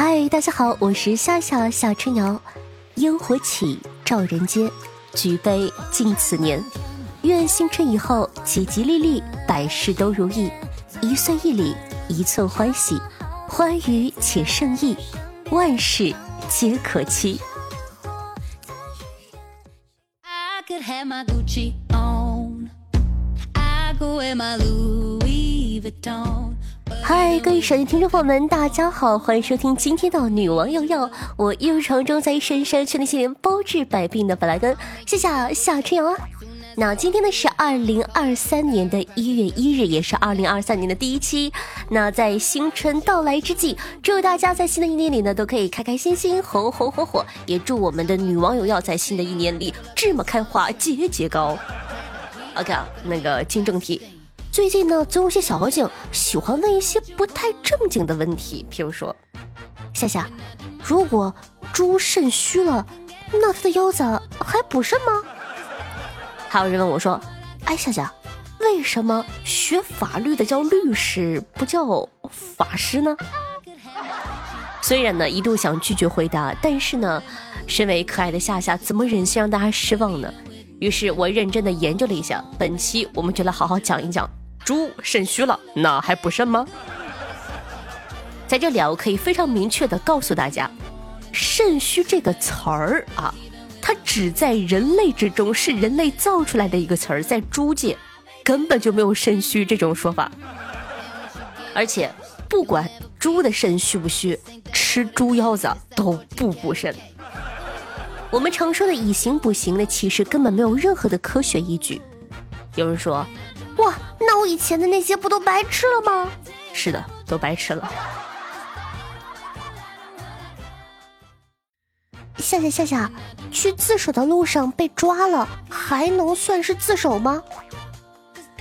嗨，大家好，我是夏夏夏春瑶。烟火起，照人间，举杯敬此年。愿新春以后吉吉利利，百事都如意，一岁一里，一寸欢喜，欢愉且胜意，万事皆可期。嗨，各位手机听众朋友们，大家好，欢迎收听今天的女王瑶瑶，我一如常中在深山训练些包治百病的本来根，谢谢夏春瑶啊。那今天呢是二零二三年的一月一日，也是二零二三年的第一期。那在新春到来之际，祝大家在新的一年里呢都可以开开心心、红红火火，也祝我们的女王瑶瑶在新的一年里芝麻开花、节节高。OK，啊那个进正题。最近呢，总有些小妖精喜欢问一些不太正经的问题，譬如说，夏夏，如果猪肾虚了，那它的腰子还补肾吗？还有人问我说，哎，夏夏，为什么学法律的叫律师，不叫法师呢？虽然呢一度想拒绝回答，但是呢，身为可爱的夏夏，怎么忍心让大家失望呢？于是我认真的研究了一下，本期我们就来好好讲一讲。猪肾虚了，那还不肾吗？在这里啊，我可以非常明确的告诉大家，肾虚这个词儿啊，它只在人类之中是人类造出来的一个词儿，在猪界根本就没有肾虚这种说法。而且不管猪的肾虚不虚，吃猪腰子都不补肾。我们常说的以形补形呢，其实根本没有任何的科学依据。有人说。哇，那我以前的那些不都白吃了吗？是的，都白吃了。夏夏夏夏，去自首的路上被抓了，还能算是自首吗？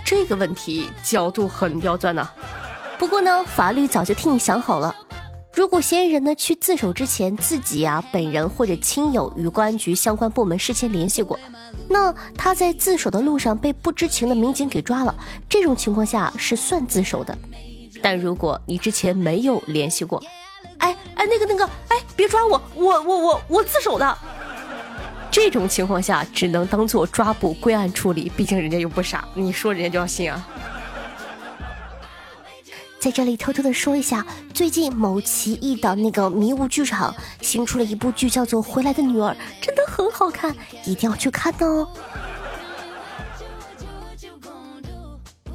这个问题角度很刁钻呐。不过呢，法律早就替你想好了。如果嫌疑人呢去自首之前，自己啊本人或者亲友与公安局相关部门事先联系过，那他在自首的路上被不知情的民警给抓了，这种情况下是算自首的。但如果你之前没有联系过，哎哎那个那个哎别抓我，我我我我自首的，这种情况下只能当做抓捕归案处理，毕竟人家又不傻，你说人家就要信啊。在这里偷偷的说一下，最近某奇异的那个迷雾剧场新出了一部剧，叫做《回来的女儿》，真的很好看，一定要去看哦。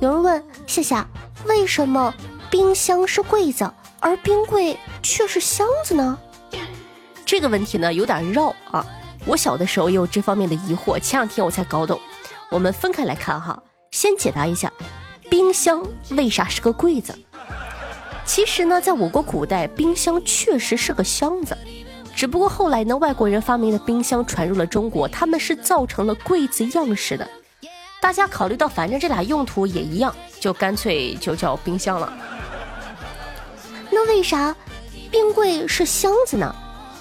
有人问夏夏，为什么冰箱是柜子，而冰柜却是箱子呢？这个问题呢有点绕啊，我小的时候也有这方面的疑惑，前两天我才搞懂。我们分开来看哈，先解答一下，冰箱为啥是个柜子？其实呢，在我国古代，冰箱确实是个箱子，只不过后来呢，外国人发明的冰箱传入了中国，他们是造成了柜子样式的。大家考虑到反正这俩用途也一样，就干脆就叫冰箱了。那为啥冰柜是箱子呢？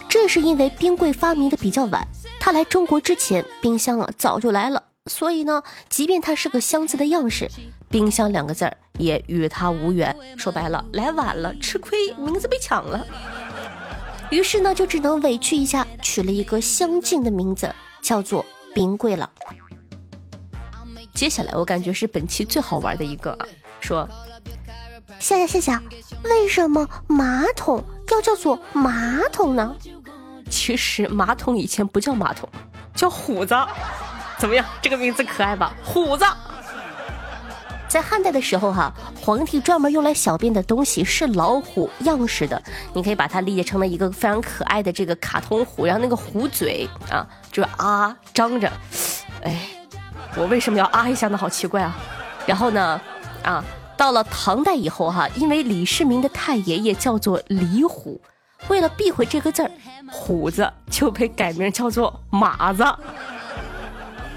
这是因为冰柜发明的比较晚，它来中国之前，冰箱啊早就来了。所以呢，即便它是个箱子的样式，冰箱两个字儿也与他无缘。说白了，来晚了，吃亏，名字被抢了。于是呢，就只能委屈一下，取了一个相近的名字，叫做冰柜了。接下来，我感觉是本期最好玩的一个啊，说，夏夏夏夏，为什么马桶要叫做马桶呢？其实马桶以前不叫马桶，叫虎子。怎么样？这个名字可爱吧？虎子，在汉代的时候哈，皇帝专门用来小便的东西是老虎样式的，你可以把它理解成了一个非常可爱的这个卡通虎，然后那个虎嘴啊，就是啊张着，哎，我为什么要啊一下呢？好奇怪啊！然后呢，啊，到了唐代以后哈，因为李世民的太爷爷叫做李虎，为了避讳这个字儿，虎子就被改名叫做马子。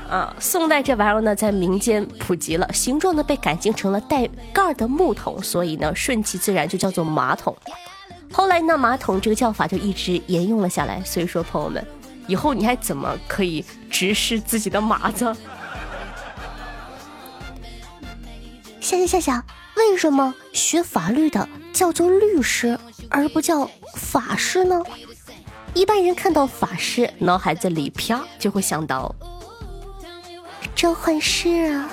啊，宋代这玩意儿呢，在民间普及了，形状呢被改进成了带盖的木桶，所以呢，顺其自然就叫做马桶。后来呢，马桶这个叫法就一直沿用了下来。所以说，朋友们，以后你还怎么可以直视自己的马子？夏夏夏夏，为什么学法律的叫做律师，而不叫法师呢？一般人看到法师，脑海子里啪就会想到召唤师啊！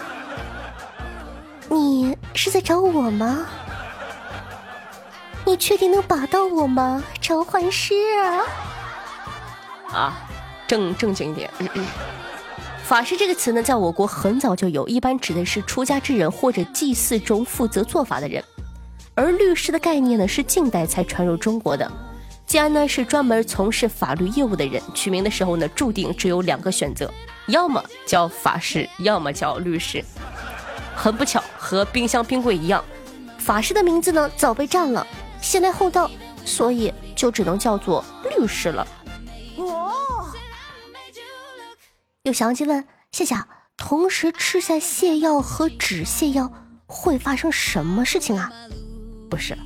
你是在找我吗？你确定能把到我吗，召唤师啊？啊，正正经一点。法师这个词呢，在我国很早就有，一般指的是出家之人或者祭祀中负责做法的人。而律师的概念呢，是近代才传入中国的。既然呢是专门从事法律业务的人，取名的时候呢，注定只有两个选择，要么叫法师，要么叫律师。很不巧，和冰箱冰柜一样，法师的名字呢早被占了，先来后到，所以就只能叫做律师了。哦有详细问谢谢。同时吃下泻药和止泻药会发生什么事情啊？不是，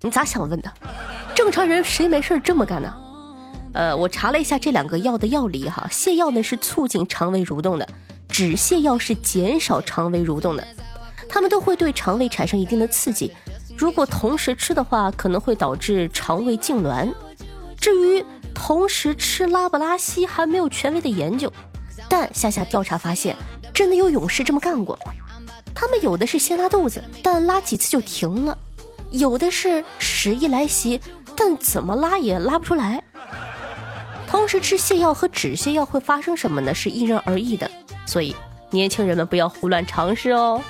你咋想问的？正常人谁没事这么干呢？呃，我查了一下这两个药的药理哈，泻药呢是促进肠胃蠕动的，止泻药是减少肠胃蠕动的，它们都会对肠胃产生一定的刺激。如果同时吃的话，可能会导致肠胃痉挛。至于同时吃拉布拉稀，还没有权威的研究。但夏夏调查发现，真的有勇士这么干过。他们有的是先拉肚子，但拉几次就停了；有的是屎意来袭，但怎么拉也拉不出来。同时吃泻药和止泻药会发生什么呢？是因人而异的，所以年轻人们不要胡乱尝试哦。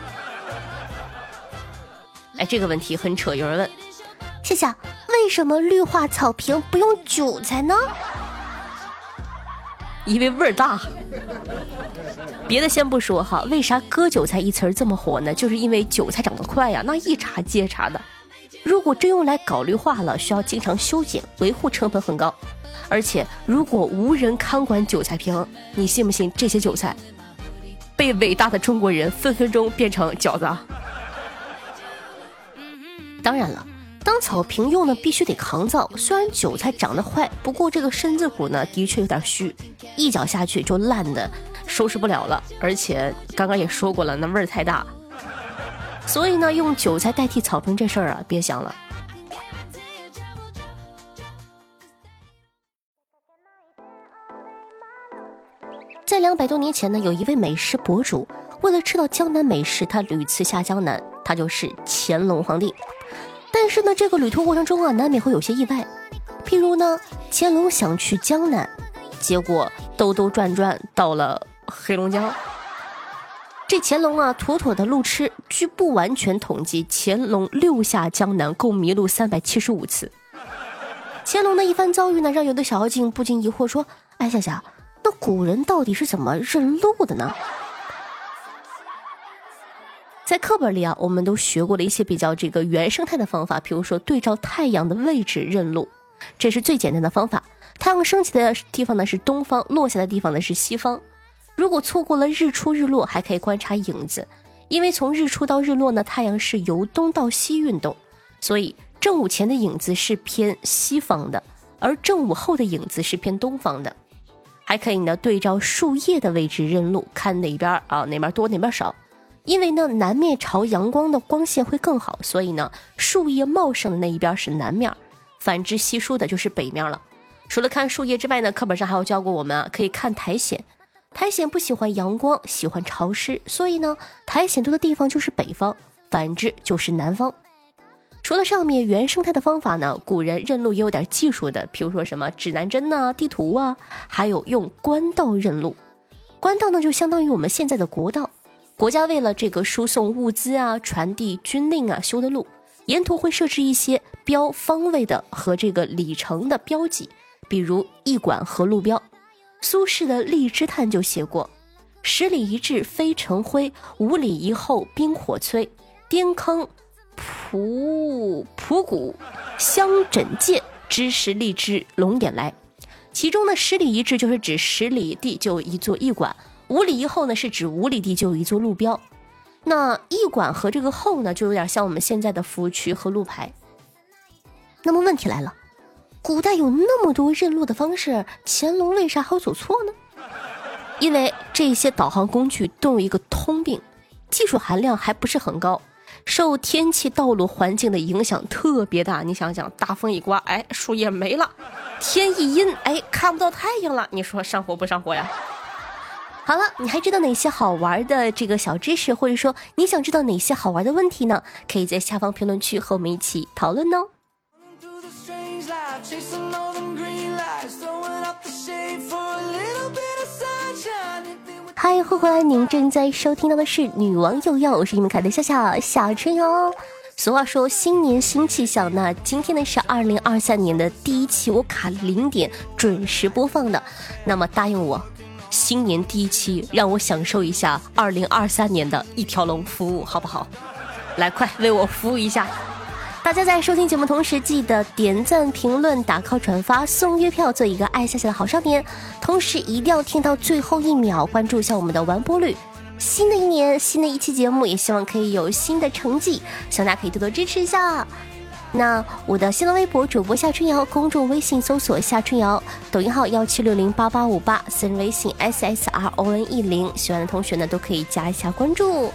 哎，这个问题很扯，有人问：夏夏，为什么绿化草坪不用韭菜呢？因为味儿大，别的先不说哈，为啥割韭菜一词儿这么火呢？就是因为韭菜长得快呀，那一茬接茬的。如果真用来搞绿化了，需要经常修剪，维护成本很高。而且如果无人看管韭菜坪，你信不信这些韭菜被伟大的中国人分分钟变成饺子？当然了。当草坪用呢，必须得抗造。虽然韭菜长得快，不过这个身子骨呢，的确有点虚，一脚下去就烂的收拾不了了。而且刚刚也说过了，那味儿太大。所以呢，用韭菜代替草坪这事儿啊，别想了。在两百多年前呢，有一位美食博主，为了吃到江南美食，他屡次下江南，他就是乾隆皇帝。但是呢，这个旅途过程中啊，难免会有些意外。譬如呢，乾隆想去江南，结果兜兜转转到了黑龙江。这乾隆啊，妥妥的路痴。据不完全统计，乾隆六下江南共迷路三百七十五次。乾隆的一番遭遇呢，让有的小妖精不禁疑惑说：“哎，夏夏，那古人到底是怎么认路的呢？”在课本里啊，我们都学过了一些比较这个原生态的方法，比如说对照太阳的位置认路，这是最简单的方法。太阳升起的地方呢是东方，落下的地方呢是西方。如果错过了日出日落，还可以观察影子，因为从日出到日落呢，太阳是由东到西运动，所以正午前的影子是偏西方的，而正午后的影子是偏东方的。还可以呢对照树叶的位置认路，看哪边啊哪边多哪边少。因为呢，南面朝阳光的光线会更好，所以呢，树叶茂盛的那一边是南面，反之稀疏的就是北面了。除了看树叶之外呢，课本上还有教过我们啊，可以看苔藓。苔藓不喜欢阳光，喜欢潮湿，所以呢，苔藓多的地方就是北方，反之就是南方。除了上面原生态的方法呢，古人认路也有点技术的，比如说什么指南针呐、地图啊，还有用官道认路。官道呢，就相当于我们现在的国道。国家为了这个输送物资啊、传递军令啊修的路，沿途会设置一些标方位的和这个里程的标记，比如驿馆和路标。苏轼的《荔枝叹》就写过：“十里一至飞尘灰，五里一后冰火摧。颠坑蒲蒲谷，香枕界，知时荔枝龙眼来。”其中的十里一至就是指十里地就有一座驿馆。五里以后呢，是指五里地就有一座路标。那驿馆和这个后呢，就有点像我们现在的服务区和路牌。那么问题来了，古代有那么多认路的方式，乾隆为啥好走错呢？因为这些导航工具都有一个通病，技术含量还不是很高，受天气、道路环境的影响特别大。你想想，大风一刮，哎，树叶没了；天一阴，哎，看不到太阳了。你说上火不上火呀？好了，你还知道哪些好玩的这个小知识，或者说你想知道哪些好玩的问题呢？可以在下方评论区和我们一起讨论哦。嗨，欢迎回来！您正在收听到的是《女王又要》，我是你们凯的笑笑小春哟。俗话说新年新气象，那今天呢是二零二三年的第一期，我卡零点准时播放的。那么答应我。新年第一期，让我享受一下二零二三年的一条龙服务，好不好？来，快为我服务一下！大家在收听节目同时，记得点赞、评论、打 call、转发、送月票，做一个爱夏夏的好少年。同时，一定要听到最后一秒，关注一下我们的完播率。新的一年，新的一期节目，也希望可以有新的成绩，希望大家可以多多支持一下。那我的新浪微博主播夏春瑶，公众微信搜索夏春瑶，抖音号幺七六零八八五八，私人微信 s s r o n e 零，喜欢的同学呢都可以加一下关注，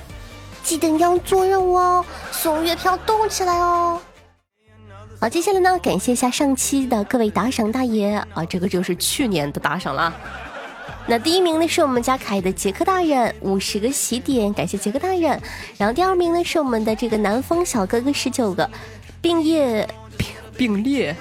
记得要做任务哦，送月票动起来哦。好，接下来呢，感谢一下上期的各位打赏大爷啊，这个就是去年的打赏了。那第一名呢是我们家凯的杰克大人，五十个喜点，感谢杰克大人。然后第二名呢是我们的这个南风小哥哥，十九个。并列并并列，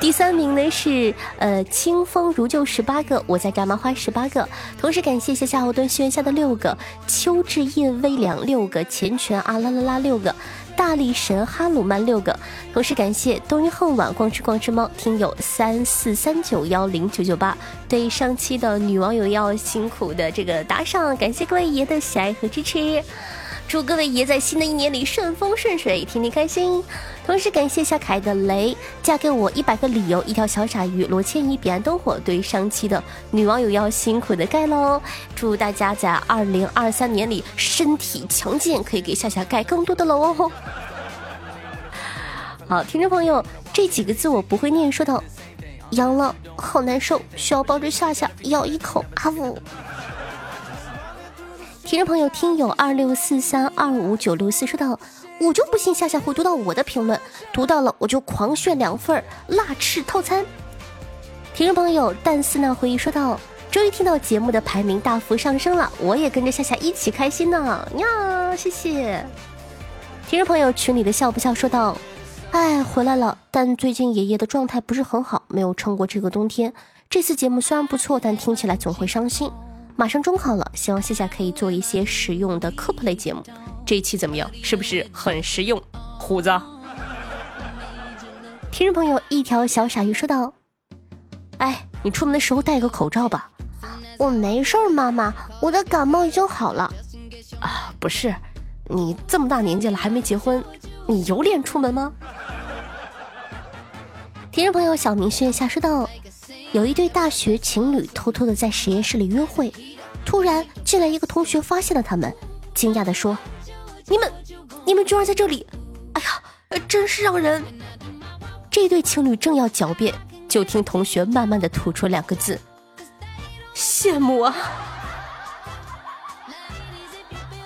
第三名呢是呃清风如旧十八个，我在干嘛花十八个，同时感谢谢夏侯惇轩下的六个，邱志印微凉六个，钱泉啊啦啦啦六个，大力神哈鲁曼六个，同时感谢冬日恨晚光吃光吃猫听友三四三九幺零九九八，对上期的女网友要辛苦的这个打赏，感谢各位爷的喜爱和支持。祝各位爷在新的一年里顺风顺水，天天开心。同时感谢小可爱的雷，嫁给我一百个理由，一条小傻鱼，罗千依，彼岸灯火，对上期的女网友要辛苦的盖喽。祝大家在二零二三年里身体强健，可以给夏夏盖更多的楼哦。好，听众朋友，这几个字我不会念，说到：阳了，好难受，需要抱着夏夏咬一口。阿五。听众朋友，听友二六四三二五九六四说道：“我就不信夏夏会读到我的评论，读到了我就狂炫两份辣翅套餐。听众朋友，淡丝呢回忆说道：“终于听到节目的排名大幅上升了，我也跟着夏夏一起开心呢呀，谢谢。听众朋友群里的笑不笑说道：“哎，回来了，但最近爷爷的状态不是很好，没有撑过这个冬天。这次节目虽然不错，但听起来总会伤心。马上中考了，希望夏夏可以做一些实用的科普类节目。这一期怎么样？是不是很实用？虎子，听众朋友，一条小傻鱼说道：“哎，你出门的时候戴个口罩吧。”我没事儿，妈妈，我的感冒已经好了。啊，不是，你这么大年纪了还没结婚，你有脸出门吗？听众朋友，小明轩下说道。有一对大学情侣偷偷的在实验室里约会，突然进来一个同学发现了他们，惊讶的说：“你们，你们居然在这里！哎呀，真是让人……”这对情侣正要狡辩，就听同学慢慢的吐出两个字：“羡慕啊！”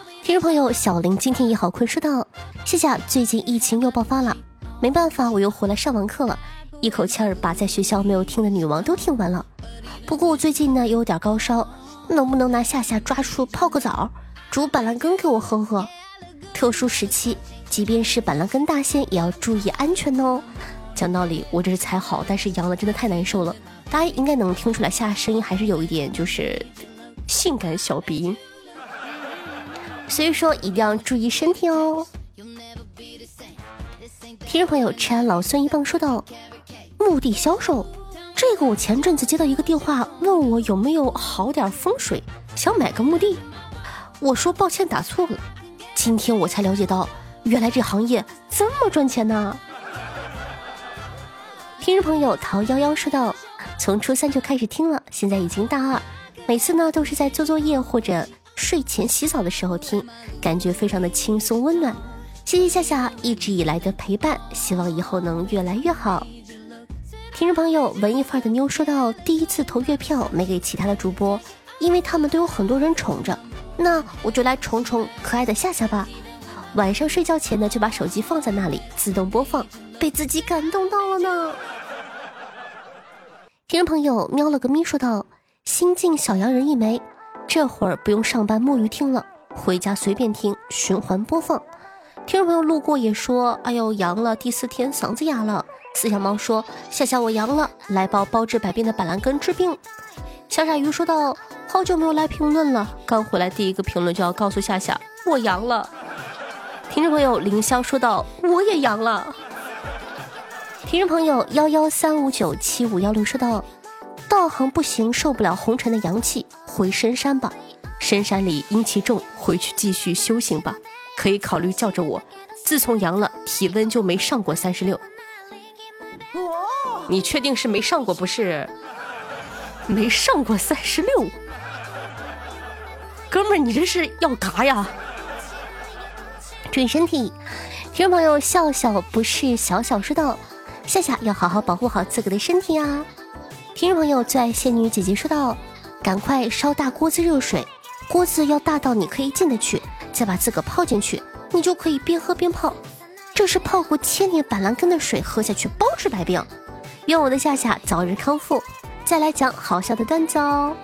听众朋友小林今天也好困，说道：“谢谢，最近疫情又爆发了，没办法，我又回来上完课了。”一口气儿把在学校没有听的女王都听完了。不过我最近呢有点高烧，能不能拿夏夏抓出泡个澡，煮板蓝根给我喝喝？特殊时期，即便是板蓝根大仙也要注意安全哦。讲道理，我这是才好，但是阳了真的太难受了。大家应该能听出来，夏夏声音还是有一点就是性感小鼻音，所以说一定要注意身体哦。听众朋友，吃安老孙一棒说道。墓地销售，这个我前阵子接到一个电话，问我有没有好点风水，想买个墓地。我说抱歉打错了。今天我才了解到，原来这行业这么赚钱呢。听众朋友陶幺幺说道：“从初三就开始听了，现在已经大二，每次呢都是在做作业或者睡前洗澡的时候听，感觉非常的轻松温暖。谢谢夏夏一直以来的陪伴，希望以后能越来越好。”听众朋友，文艺范儿的妞说到，第一次投月票没给其他的主播，因为他们都有很多人宠着，那我就来宠宠可爱的夏夏吧。晚上睡觉前呢就把手机放在那里自动播放，被自己感动到了呢。听众朋友喵了个咪说道：“新晋小洋人一枚，这会儿不用上班摸鱼听了，回家随便听，循环播放。”听众朋友路过也说：“哎呦，阳了，第四天嗓子哑了。”四小猫说：“夏夏我阳了，来包包治百病的板蓝根治病。”小傻鱼说道：“好久没有来评论了，刚回来第一个评论就要告诉夏夏我阳了。”听众朋友凌霄说道：“我也阳了。”听众朋友幺幺三五九七五幺六说道：“道行不行，受不了红尘的阳气，回深山吧。深山里阴气重，回去继续修行吧。可以考虑叫着我。自从阳了，体温就没上过三十六。”你确定是没上过不是？没上过三十六，哥们儿，你这是要嘎呀？注意身体，听众朋友，笑笑不是小小说道，夏夏要好好保护好自个的身体啊。听众朋友最爱仙女姐姐说道，赶快烧大锅子热水，锅子要大到你可以进得去，再把自个泡进去，你就可以边喝边泡。这是泡过千年板蓝根的水，喝下去包治百病。愿我的夏夏早日康复。再来讲好笑的段子哦。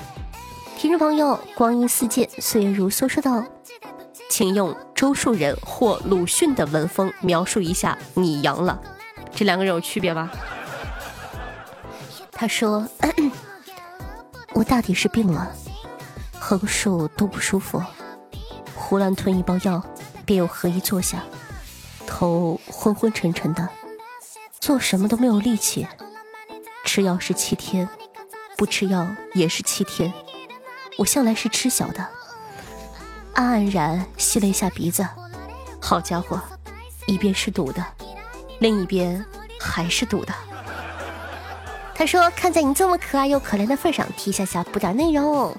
听众朋友，光阴似箭，岁月如梭，说道：“请用周树人或鲁迅的文风描述一下你阳了。这两个人有区别吧？他说：“ 我大抵是病了，横竖都不舒服，胡乱吞一包药，便又合衣坐下，头昏昏沉沉的，做什么都没有力气。吃药是七天。”不吃药也是七天，我向来是吃小的。安安然吸了一下鼻子，好家伙，一边是堵的，另一边还是堵的。他说：“看在你这么可爱又可怜的份上，替夏夏补点内容。”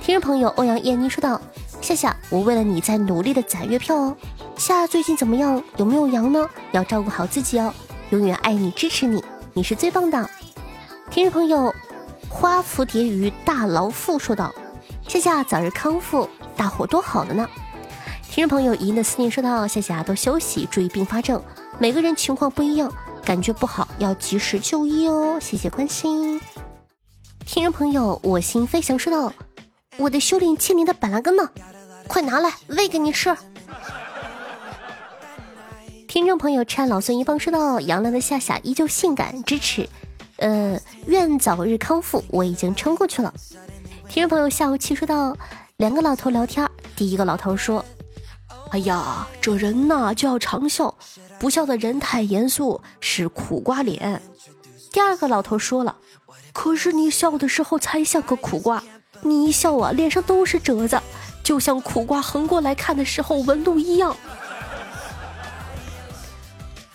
听众朋友欧阳燕妮说道：“夏夏，我为了你在努力的攒月票哦。夏最近怎么样？有没有阳呢？要照顾好自己哦，永远爱你支持你，你是最棒的。”听众朋友。花蝴蝶鱼大劳妇说道：“夏夏早日康复，大伙都好了呢。”听众朋友怡的思念说道：“夏夏多休息，注意并发症，每个人情况不一样，感觉不好要及时就医哦。”谢谢关心。听众朋友我心飞翔说道：“我的修炼千年的板蓝根呢？快拿来喂给你吃。”听众朋友拆老孙一方说道：“杨澜的夏夏依旧性感，支持。”呃，愿早日康复，我已经撑过去了。听众朋友下午七说到，两个老头聊天，第一个老头说：“哎呀，这人呐就要常笑，不笑的人太严肃，是苦瓜脸。”第二个老头说了：“可是你笑的时候才像个苦瓜，你一笑啊，脸上都是褶子，就像苦瓜横过来看的时候纹路一样。”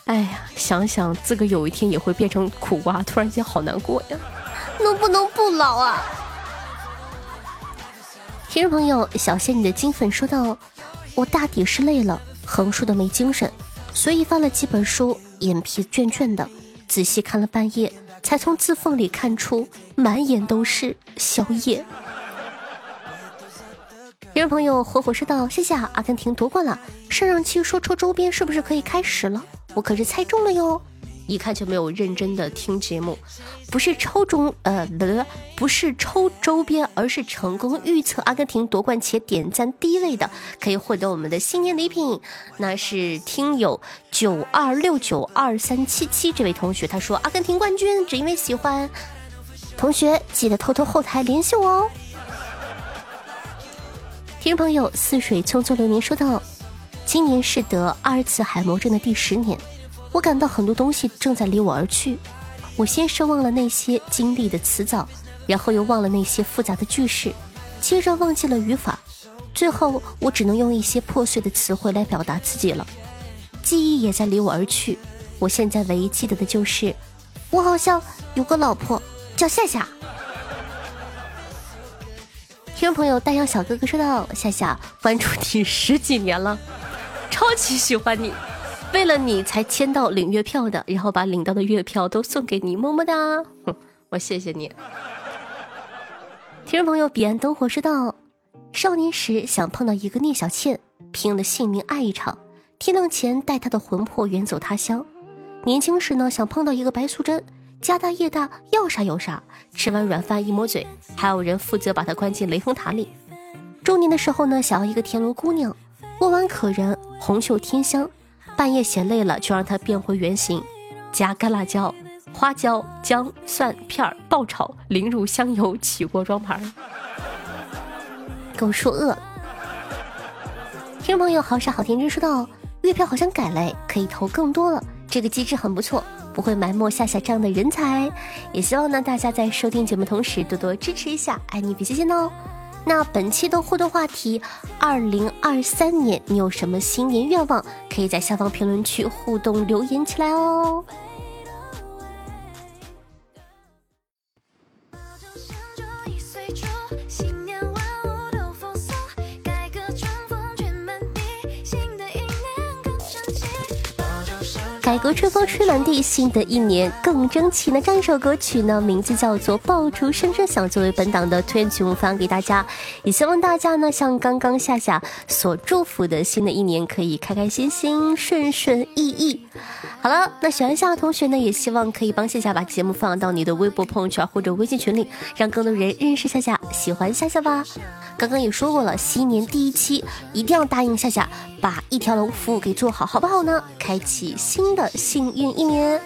哎呀，想想自个有一天也会变成苦瓜，突然间好难过呀！能不能不老啊？听众朋友，小仙女的金粉说道：“我大抵是累了，横竖的没精神，随意翻了几本书，眼皮倦倦的，仔细看了半夜，才从字缝里看出满眼都是宵夜。”听众朋友，火火说道：“谢谢阿根廷夺冠了，上上期说抽周边是不是可以开始了？”我可是猜中了哟，一看就没有认真的听节目，不是抽中呃不不是抽周边，而是成功预测阿根廷夺冠且点赞第一位的，可以获得我们的新年礼品。那是听友九二六九二三七七这位同学，他说阿根廷冠军只因为喜欢。同学记得偷偷后台联系我哦。听众朋友似水匆匆流年说道。今年是得阿尔茨海默症的第十年，我感到很多东西正在离我而去。我先是忘了那些经历的词藻，然后又忘了那些复杂的句式，接着忘记了语法，最后我只能用一些破碎的词汇来表达自己了。记忆也在离我而去，我现在唯一记得的就是，我好像有个老婆叫夏夏。听众朋友，丹阳小哥哥说道：“夏夏关注你十几年了。”超级喜欢你，为了你才签到领月票的，然后把领到的月票都送给你，么么哒！我谢谢你。听众朋友，彼岸灯火说道：少年时想碰到一个聂小倩，拼了性命爱一场，天亮前带他的魂魄远走他乡。年轻时呢，想碰到一个白素贞，家大业大，要啥有啥。吃完软饭一抹嘴，还有人负责把她关进雷峰塔里。中年的时候呢，想要一个田螺姑娘，温婉可人，红袖添香。半夜写累了，就让它变回原形，加干辣椒、花椒、姜、蒜片爆炒，淋入香油，起锅装盘。给我说饿。听众朋友，好傻好天真说道：月票好像改了，可以投更多了，这个机制很不错，不会埋没夏夏这样的人才。也希望呢，大家在收听节目同时多多支持一下，爱你比心心哦。那本期的互动话题，二零二三年你有什么新年愿望？可以在下方评论区互动留言起来哦。改革春风吹满地，新的一年更争气。那这一首歌曲呢，名字叫做《爆竹声声响》，作为本档的推荐曲目发给大家。也希望大家呢，像刚刚夏夏所祝福的，新的一年可以开开心心、顺顺意意。好了，那喜欢夏夏同学呢，也希望可以帮夏夏把节目放到你的微博、朋友圈或者微信群里，让更多人认识夏夏，喜欢夏夏吧。刚刚也说过了，新年第一期一定要答应夏夏，把一条龙服务给做好，好不好呢？开启新的幸运一年。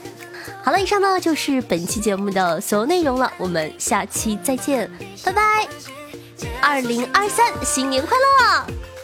好了，以上呢就是本期节目的所有内容了，我们下期再见，拜拜！二零二三，新年快乐！